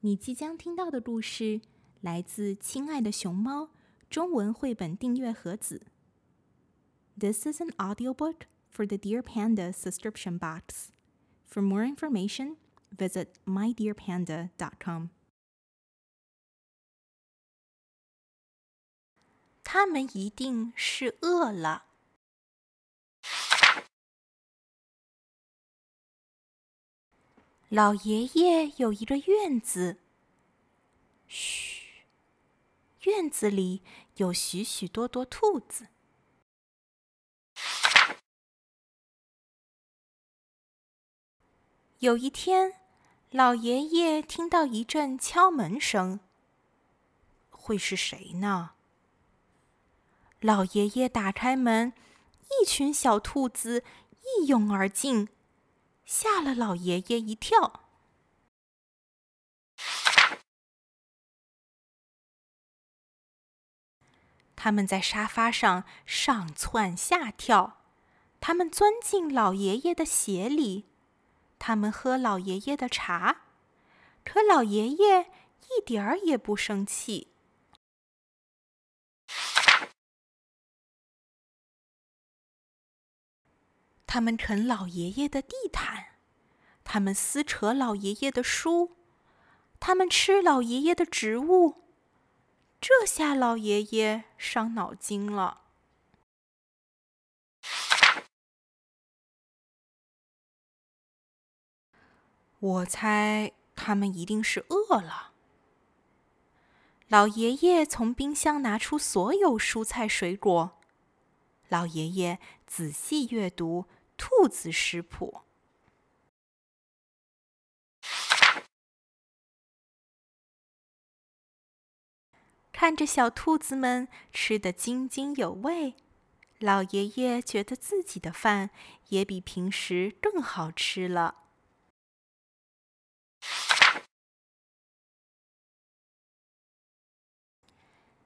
你即将听到的故事来自《亲爱的熊猫》中文绘本订阅盒子。This is an audiobook for the Dear Panda subscription box. For more information, visit mydearpanda.com. 他们一定是饿了。老爷爷有一个院子。嘘，院子里有许许多多兔子。有一天，老爷爷听到一阵敲门声。会是谁呢？老爷爷打开门，一群小兔子一拥而进。吓了老爷爷一跳。他们在沙发上上蹿下跳，他们钻进老爷爷的鞋里，他们喝老爷爷的茶，可老爷爷一点儿也不生气。他们啃老爷爷的地毯，他们撕扯老爷爷的书，他们吃老爷爷的植物。这下老爷爷伤脑筋了。我猜他们一定是饿了。老爷爷从冰箱拿出所有蔬菜水果。老爷爷仔细阅读。兔子食谱，看着小兔子们吃得津津有味，老爷爷觉得自己的饭也比平时更好吃了。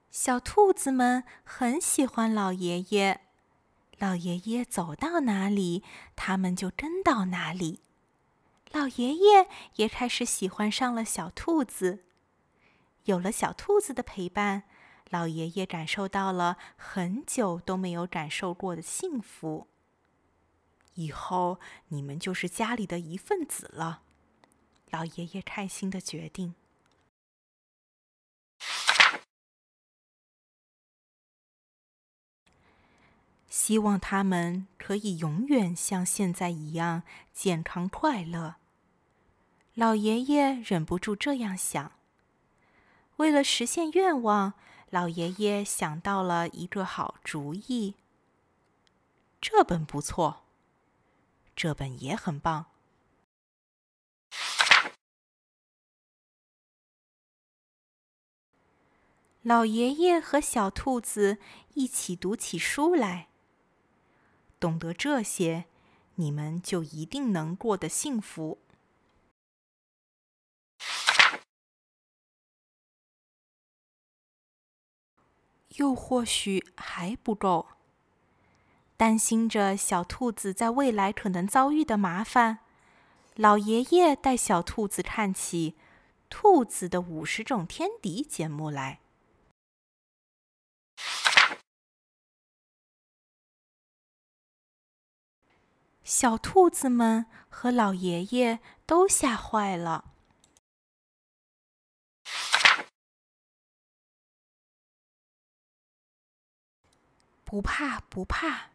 小兔子们很喜欢老爷爷。老爷爷走到哪里，他们就跟到哪里。老爷爷也开始喜欢上了小兔子。有了小兔子的陪伴，老爷爷感受到了很久都没有感受过的幸福。以后你们就是家里的一份子了，老爷爷开心的决定。希望他们可以永远像现在一样健康快乐。老爷爷忍不住这样想。为了实现愿望，老爷爷想到了一个好主意。这本不错，这本也很棒。老爷爷和小兔子一起读起书来。懂得这些，你们就一定能过得幸福。又或许还不够。担心着小兔子在未来可能遭遇的麻烦，老爷爷带小兔子看起《兔子的五十种天敌》节目来。小兔子们和老爷爷都吓坏了。不怕不怕，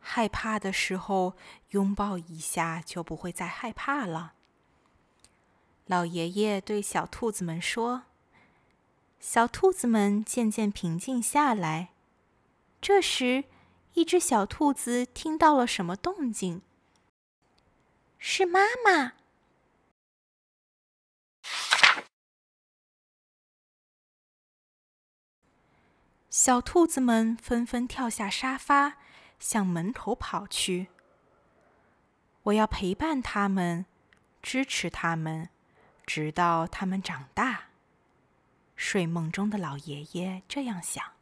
害怕的时候拥抱一下就不会再害怕了。老爷爷对小兔子们说：“小兔子们渐渐平静下来。”这时。一只小兔子听到了什么动静？是妈妈。小兔子们纷纷跳下沙发，向门口跑去。我要陪伴他们，支持他们，直到他们长大。睡梦中的老爷爷这样想。